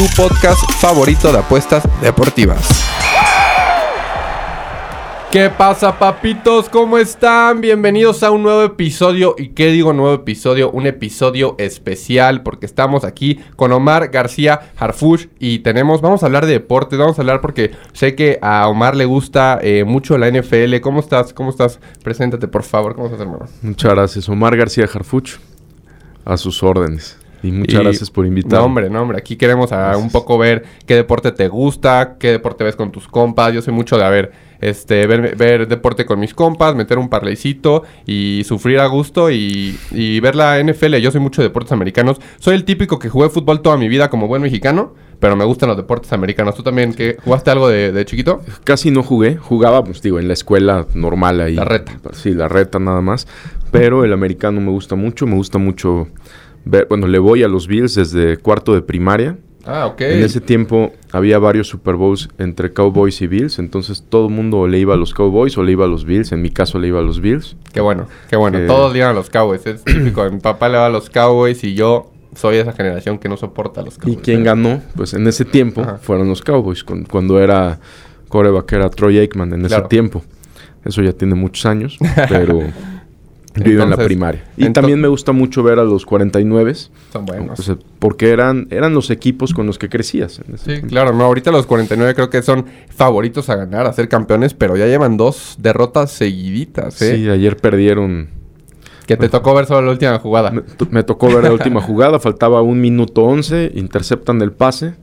tu podcast favorito de apuestas deportivas. ¿Qué pasa, papitos? ¿Cómo están? Bienvenidos a un nuevo episodio. ¿Y qué digo nuevo episodio? Un episodio especial porque estamos aquí con Omar García Harfush y tenemos, vamos a hablar de deportes, vamos a hablar porque sé que a Omar le gusta eh, mucho la NFL. ¿Cómo estás? ¿Cómo estás? Preséntate, por favor. ¿Cómo estás, hermano? Muchas gracias. Omar García Harfuch, a sus órdenes. Y muchas Y- gracias por invitarme. No, hombre, no, hombre. Aquí queremos a un poco ver qué deporte te gusta, qué deporte ves con tus compas. Yo soy mucho de, a ver, este, ver, ver deporte con mis compas, meter un parleycito y sufrir a gusto y, y ver la NFL. Yo soy mucho de deportes americanos. Soy el típico que jugué fútbol toda mi vida como buen mexicano, pero me gustan los deportes americanos. ¿Tú también que jugaste algo de, de chiquito? Casi no jugué. Jugaba, pues digo, en la escuela normal ahí. La reta. Sí, la reta nada más. Pero el americano me gusta mucho. Me gusta mucho ver... Bueno, le voy a los Bills desde cuarto de primaria. Ah, ok. En ese tiempo había varios Super Bowls entre Cowboys y Bills. Entonces todo el mundo le iba a los Cowboys o le iba a los Bills. En mi caso le iba a los Bills. Qué bueno, qué bueno. Todos le iban a los Cowboys. Es típico. Mi papá le va a los Cowboys y yo soy esa generación que no soporta a los ¿Y Cowboys. quién ganó? Pues en ese tiempo Ajá. fueron los Cowboys, cuando era coreback era Troy Aikman en Claro. ese tiempo. Eso ya tiene muchos años, pero yo iba en la primaria. Y también me gusta mucho ver a los 49 Son buenos. porque eran, eran los equipos con los que crecías. en ese Sí, tiempo. claro, no, ahorita los 49 creo que son favoritos a ganar, a ser campeones, pero ya llevan dos derrotas seguiditas, ¿eh? Sí, ayer perdieron. Que te tocó ver solo la última jugada. Me tocó ver la última jugada, faltaba un minuto 11, interceptan el pase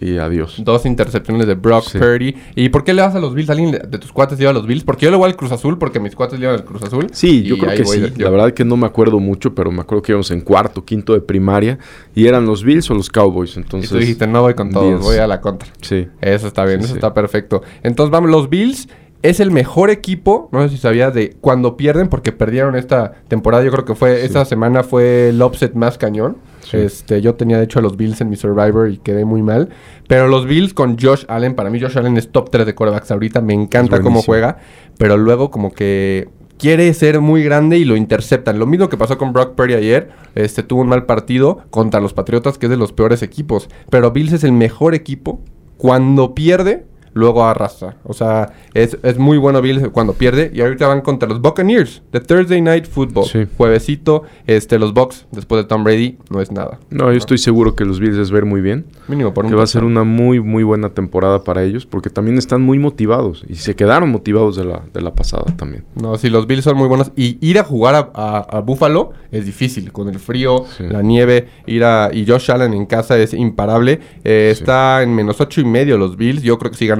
y adiós. Dos intercepciones de Brock Sí. Purdy. ¿Y por qué le vas a los Bills? ¿Alguien de tus cuates le iba a los Bills? Porque yo le voy al Cruz Azul, porque mis cuates le iban al Cruz Azul. Sí, y yo creo que sí. yo. La verdad que no me acuerdo mucho, pero me acuerdo que íbamos en cuarto, quinto de primaria y eran los Bills o los Cowboys. Y Entonces, tú dijiste, no voy con todos, voy a la contra. Sí. Eso está bien, Sí, eso sí. está perfecto. Entonces, vamos, los Bills es el mejor equipo, no sé si sabías, de cuando pierden, porque perdieron esta temporada. Yo creo que fue, esta semana fue el upset más cañón. Sí. Este, yo tenía de hecho a los Bills en mi Survivor y quedé muy mal. Pero los Bills con Josh Allen, para mí Josh Allen es top 3 de quarterbacks ahorita. Me encanta cómo juega, pero luego como que quiere ser muy grande y lo interceptan. Lo mismo que pasó con Brock Purdy ayer. Este tuvo un mal partido contra los Patriotas, que es de los peores equipos. Pero Bills es el mejor equipo. Cuando pierde, luego arrastra. O sea, es, es muy bueno Bills cuando pierde. Y ahorita van contra los Buccaneers de Thursday Night Football. Sí. Juevesito, este, los Bucks, después de Tom Brady, no es nada. No, yo estoy seguro que los Bills les ver muy bien. Mínimo por un Que va a ser una muy, muy buena temporada para ellos porque también están muy motivados y se quedaron motivados de la, de la pasada también. No, sí, los Bills son muy buenos. Y ir a jugar a, a- a Buffalo es difícil. Con el frío, Sí. la nieve, ir a... Y Josh Allen en casa es imparable. Eh, Sí. Está en menos ocho y medio los Bills. Yo creo que ganan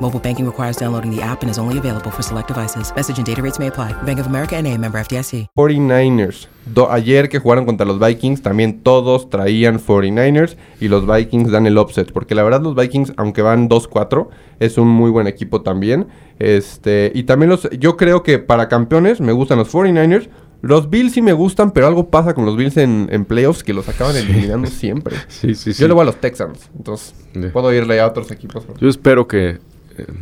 Mobile banking requires downloading the app and is only available for select devices. Message and data rates may apply. Bank of America and a member FDIC. 49ers. Do- ayer que jugaron contra los Vikings, también todos traían 49ers y los Vikings dan el offset. Porque la verdad los Vikings, aunque van 2-4, es un muy buen equipo también. Este, y también los, yo creo que para campeones me gustan los 49ers. Los Bills sí me gustan, pero algo pasa con los Bills en, en playoffs que los acaban eliminando siempre. Sí, sí, sí. Yo le voy a los Texans, entonces puedo irle a otros equipos. Yo espero que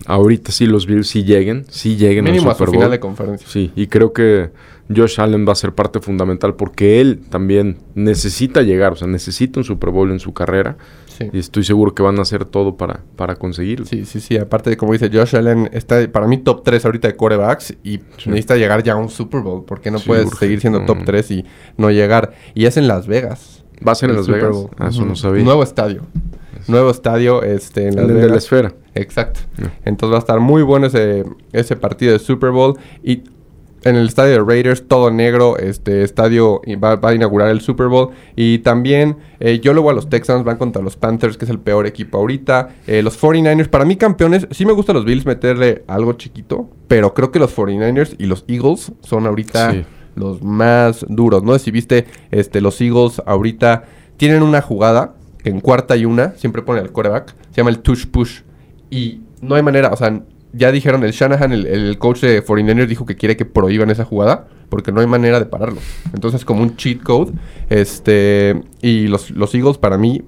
ahorita sí los Bills sí lleguen, sí lleguen Mínimo al a su final de conferencia. Sí, y creo que Josh Allen va a ser parte fundamental porque él también necesita llegar, o sea, necesita un Super Bowl en su carrera Sí. y estoy seguro que van a hacer todo para, para conseguirlo. Sí, sí, sí. Aparte de como dice Josh Allen, está para mí top 3 ahorita de corebacks y necesita llegar ya a un Super Bowl porque no Sí, puedes urge. seguir siendo top no. 3 y no llegar. Y es en Las Vegas. ¿Va a ser en Las Super Vegas? Ah, eso no sabía. Nuevo estadio. Nuevo estadio este, en Las El de la esfera. Exacto. Yeah. Entonces va a estar muy bueno ese, ese partido de Super Bowl. Y en el estadio de Raiders, todo negro, este estadio va, va a inaugurar el Super Bowl. Y también eh, yo luego a los Texans van contra los Panthers, que es el peor equipo ahorita. Eh, los 49ers, para mí campeones, sí me gusta los Bills meterle algo chiquito, pero creo que los 49ers y los Eagles son ahorita Sí. los más duros. No sé si viste, este, los Eagles ahorita tienen una jugada que en cuarta y una siempre pone al quarterback, se llama el touch push. Y no hay manera, o sea, ya dijeron, el Shanahan, el, coach de 49ers, dijo que quiere que prohíban esa jugada porque no hay manera de pararlo. Entonces, como un cheat code. Este, y los, los Eagles, para mí,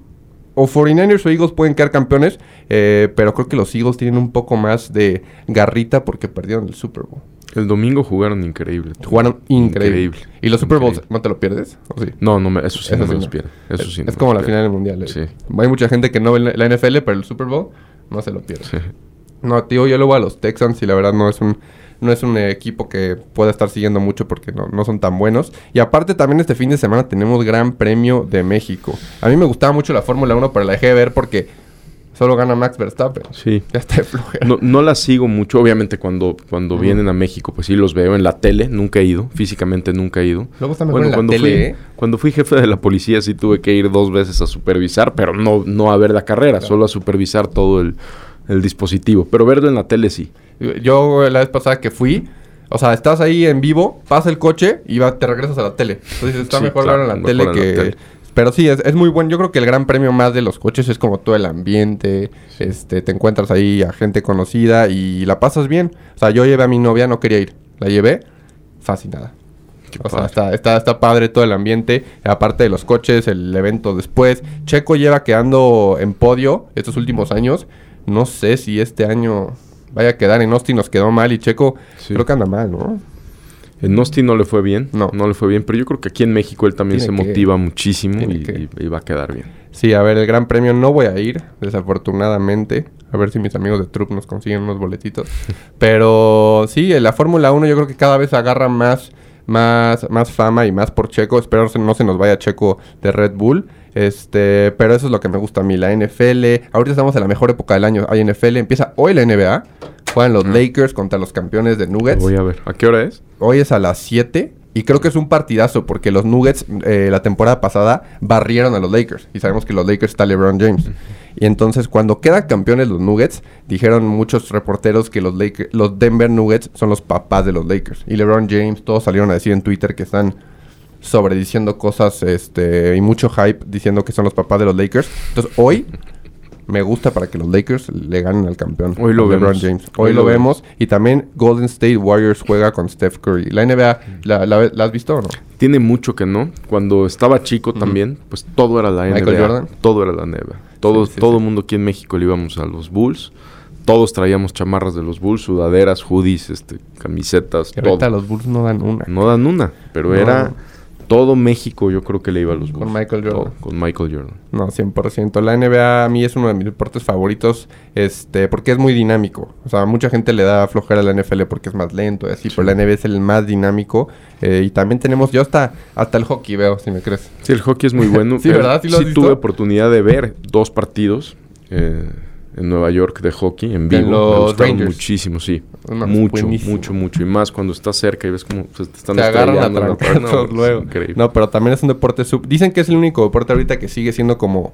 o 49ers o Eagles pueden quedar campeones, eh, pero creo que los Eagles tienen un poco más de garrita porque perdieron el Super Bowl. El domingo jugaron increíble. Jugaron increíble. Increíble. Y los Super Bowls, Increíble. ¿no te lo pierdes? ¿O sí? No, no me, eso sí Eso no sí me los no. pierdo. Eso es sí no es como la los final del mundial. eh. Sí. Hay mucha gente que no ve la la NFL, pero el Super Bowl no se lo pierde. Sí. No, tío, yo lo voy a los Texans y la verdad no es un no es un equipo que pueda estar siguiendo mucho porque no, no son tan buenos. Y aparte también este fin de semana tenemos Gran Premio de México. A mí me gustaba mucho la Fórmula 1, pero la dejé de ver porque solo gana Max Verstappen. Sí. Ya está de flojera. No, no la sigo mucho. Obviamente cuando, cuando vienen a México, pues sí los veo en la tele. Nunca he ido. Físicamente nunca he ido. Luego está mejor en la cuando tele, fui, ¿eh? cuando fui jefe de la policía sí tuve que ir dos veces a supervisar, pero no, no a ver la carrera, solo a supervisar todo el, el dispositivo. Pero verlo en la tele sí. Yo la vez pasada que fui, o sea, estás ahí en vivo, pasa el coche y va, te regresas a la tele. Entonces está Sí, mejor claro, verlo en la mejor tele en la que... tele. Pero sí, es, es muy bueno. Yo creo que el gran premio más de los coches es como todo el ambiente. Este, te encuentras ahí a gente conocida y la pasas bien. O sea, yo llevé a mi novia, no quería ir. La llevé, fascinada. Qué O sea, está, está, está padre todo el ambiente. Aparte de los coches, el evento después. Checo lleva quedando en podio estos últimos años. No sé si este año vaya a quedar en Austin. Nos quedó mal y Checo Sí. creo que anda mal, ¿no? En Austin no le fue bien. No. No le fue bien, pero yo creo que aquí en México él también Tiene se que- motiva muchísimo y, que. y- y va a quedar bien. Sí, a ver, el Gran Premio no voy a ir, desafortunadamente. A ver si mis amigos de Trup nos consiguen unos boletitos. Pero sí, en la Fórmula 1 yo creo que cada vez agarra más, más, más fama y más por Checo. Espero no se nos vaya Checo de Red Bull. Este, pero eso es lo que me gusta a mí, la NFL. Ahorita estamos en la mejor época del año. Hay NFL, empieza hoy la NBA. Juegan los Lakers contra los campeones de Nuggets. voy a ver. ¿A qué hora es? Hoy es a las 7 y creo que es un partidazo porque los Nuggets eh, la temporada pasada barrieron a los Lakers y sabemos que los Lakers está LeBron James. Y entonces cuando quedan campeones los Nuggets, dijeron muchos reporteros que los, Lakers, los Denver Nuggets son los papás de los Lakers. Y LeBron James, todos salieron a decir en Twitter que están sobrediciendo cosas este, y mucho hype diciendo que son los papás de los Lakers. Entonces hoy me gusta para que los Lakers le ganen al campeón. Hoy lo LeBron vemos. James. Hoy, lo vemos. Y también Golden State Warriors juega con Steph Curry. La NBA, ¿la, la- la has visto o no? Tiene mucho que no. Cuando estaba chico también, pues todo era la Michael NBA. Jordan. Todo era la NBA. Todo, Sí, sí, todo sí. mundo aquí en México le íbamos a los Bulls. Todos traíamos chamarras de los Bulls, sudaderas, hoodies, este, camisetas, Que todo. ahorita los Bulls no dan una. No dan una, pero No. era todo México, yo creo que le iba a los Bulls. Con Michael Jordan. Con Michael Jordan. No, 100%. La NBA a mí es uno de mis deportes favoritos, este, porque es muy dinámico. O sea, mucha gente le da flojera a la NFL porque es más lento y así, pero la NBA es el más dinámico. eh, y también tenemos, yo hasta, hasta el hockey veo, si me crees. Sí, el hockey es muy bueno. Sí, ¿verdad? ¿Sí lo has visto? tuve oportunidad de ver dos partidos eh, en Nueva York de hockey en vivo. los Me gustaron Rangers. muchísimo, sí. No, mucho, buenísimo. mucho, mucho. Y más cuando estás cerca y ves cómo se te están Te agarran a No, luego. increíble. No, pero también es un deporte sub... Dicen que es el único deporte ahorita que sigue siendo como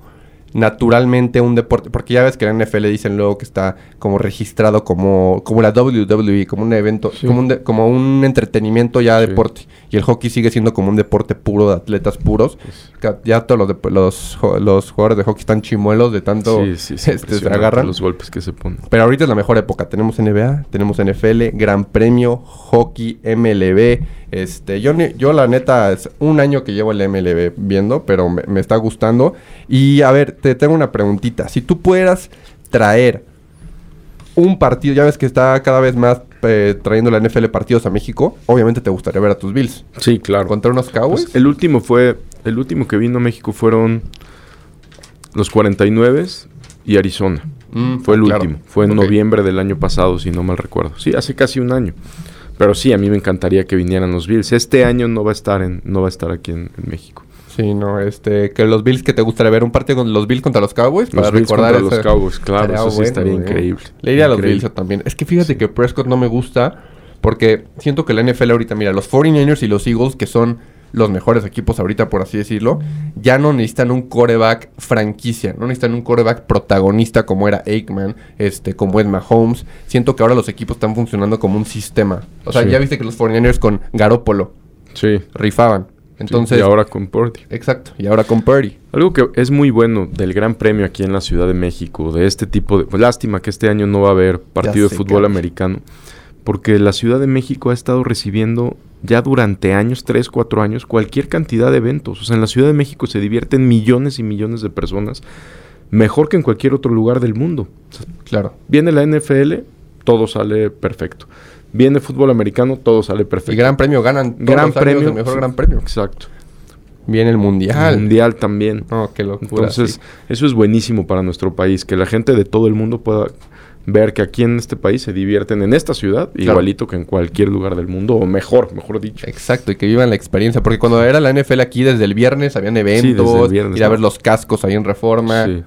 naturalmente un deporte, porque ya ves que la NFL dicen luego que está como registrado como, como la WWE, como un evento, como, un de- como un entretenimiento ya Sí. deporte. Y el hockey sigue siendo como un deporte puro de atletas puros. Ca- Ya todos los, los, los jugadores de hockey están chimuelos de tanto este, se agarran. Los golpes que se ponen. Pero ahorita es la mejor época. Tenemos NBA, tenemos NFL, Gran Premio, Hockey, MLB. Este, yo, yo la neta es un año que llevo el MLB viendo, pero me, me está gustando. Y a ver, te tengo una preguntita. Si tú pudieras traer un partido, ya ves que está cada vez más eh, trayendo la NFL partidos a México, obviamente te gustaría ver a tus Bills. Sí, claro. Contra unos Cowboys. Pues, el último fue... El último que vino a México fueron los 49 y Arizona. Mm, Fue el claro. último. Fue en noviembre del año pasado, si no mal recuerdo. Sí, hace casi un año. Pero sí, a mí me encantaría que vinieran los Bills. Este año no va a estar en, no va a estar aquí en, en México. Sí, no, este, que los Bills que te gustaría ver un partido con los Bills contra los Cowboys Los Bills contra los Cowboys, claro, eso sí estaría güey. increíble. Le iría a los. Bills también. Es que fíjate que Prescott no me gusta porque siento que la NFL ahorita, mira, los 49ers y los Eagles, que son los mejores equipos ahorita, por así decirlo, ya no necesitan un coreback franquicia, no necesitan un coreback protagonista como era Aikman, este, como es Mahomes. Siento que ahora los equipos están funcionando como un sistema. O sea, Sí. ya viste que los 49ers con Garópolo Sí. rifaban. Entonces, y ahora con Purdy. exacto, y ahora con Purdy. Algo que es muy bueno del Gran Premio aquí en la Ciudad de México, de este tipo de... pues, lástima que este año no va a haber partido de fútbol americano, porque la Ciudad de México ha estado recibiendo ya durante años, 3, 4 años, cualquier cantidad de eventos. O sea, en la Ciudad de México se divierten millones y millones de personas, mejor que en cualquier otro lugar del mundo. O sea, Claro. viene la NFL, todo sale perfecto. Viene fútbol americano, todo sale perfecto. Y Gran Premio ganan todos Gran los años Premio, el mejor. Gran Premio. Exacto. Viene el Mundial. Mundial también. No, qué locura. Entonces, sí. eso es buenísimo para nuestro país, que la gente de todo el mundo pueda ver que aquí en este país se divierten en esta ciudad igualito que en cualquier lugar del mundo, o mejor, mejor dicho. Exacto, y que vivan la experiencia. Porque cuando era la NFL aquí, desde el viernes habían eventos, viernes, ir a ver los cascos ahí en Reforma. Sí.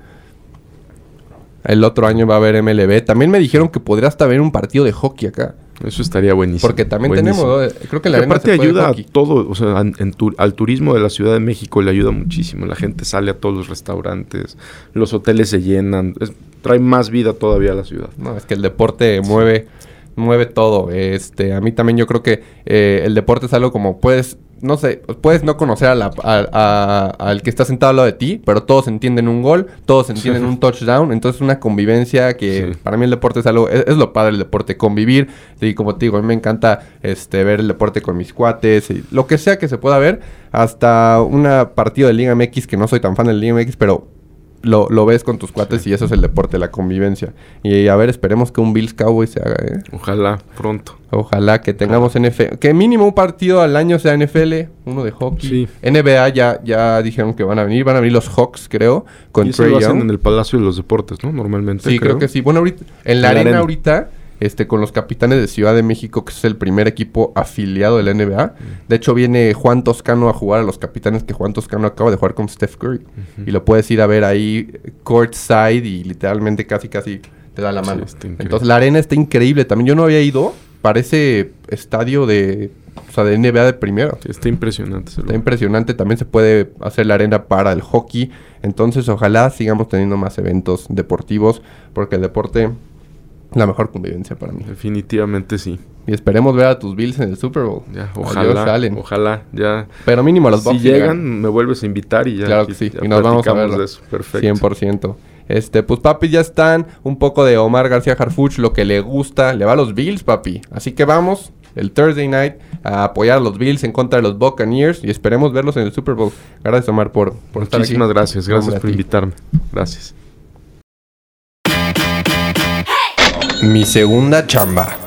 El otro año va a haber MLB. También me dijeron que podría hasta haber un partido de hockey acá. Eso estaría buenísimo. Porque también buenísimo. tenemos, ¿no? creo que la Que arena aparte se puede ayuda a todo, o sea, an- en tu- al turismo de la Ciudad de México le ayuda muchísimo. La gente sale a todos los restaurantes, los hoteles se llenan, es- trae más vida todavía a la ciudad. No, es que el deporte mueve, mueve todo. Este, a mí también yo creo que eh, el deporte es algo como puedes, no sé, puedes no conocer a la- a- a- al que está sentado al lado de ti, pero todos entienden un gol, todos entienden un touchdown, entonces una convivencia que Sí. para mí el deporte es algo, es, es lo padre el deporte, convivir. Y como te digo, a mí me encanta este ver el deporte con mis cuates, y lo que sea que se pueda ver, hasta una partido de Liga MX que no soy tan fan de la Liga MX, pero lo, lo ves con tus cuates y eso es el deporte, la convivencia. Y a ver, esperemos que un Bills Cowboy se haga, ¿eh? Ojalá pronto. Ojalá que tengamos NFL. Que mínimo un partido al año sea NFL, uno de hockey. Sí. NBA ya, ya dijeron que van a venir. Van a venir los Hawks, creo, con y eso lo hacen en el Palacio de los Deportes, ¿no? Normalmente. Sí, creo. que sí. Bueno, ahorita, en la En la arena, arena. ahorita, este, con los capitanes de Ciudad de México, que es el primer equipo afiliado de la NBA. De hecho, viene Juan Toscano a jugar a los capitanes que Juan Toscano acaba de jugar con Steph Curry. Y lo puedes ir a ver ahí courtside y literalmente casi, casi te da la mano. Entonces, la arena está increíble. También yo no había ido. Parece estadio de, o sea, de NBA de primero. Sí, está impresionante. Está impresionante. También se puede hacer la arena para el hockey. Entonces, ojalá sigamos teniendo más eventos deportivos. Porque el deporte, la mejor convivencia para mí. Definitivamente sí. Y esperemos ver a tus Bills en el Super Bowl. Ya, ojalá, Allen. ojalá, ya. Pero mínimo a los Si Bucks llegan, me vuelves a invitar y ya. Claro que sí. Y nos vamos a verlo. de eso. Perfecto. 100%. Este, pues papi, ya están. Un poco de Omar García Harfuch, lo que le gusta. Le va a los Bills, papi. Así que vamos el Thursday night a apoyar a los Bills en contra de los Buccaneers. Y esperemos verlos en el Super Bowl. Gracias, Omar, por, por estar aquí. Muchísimas gracias. Gracias Hombre, por invitarme. Gracias. Mi segunda chamba.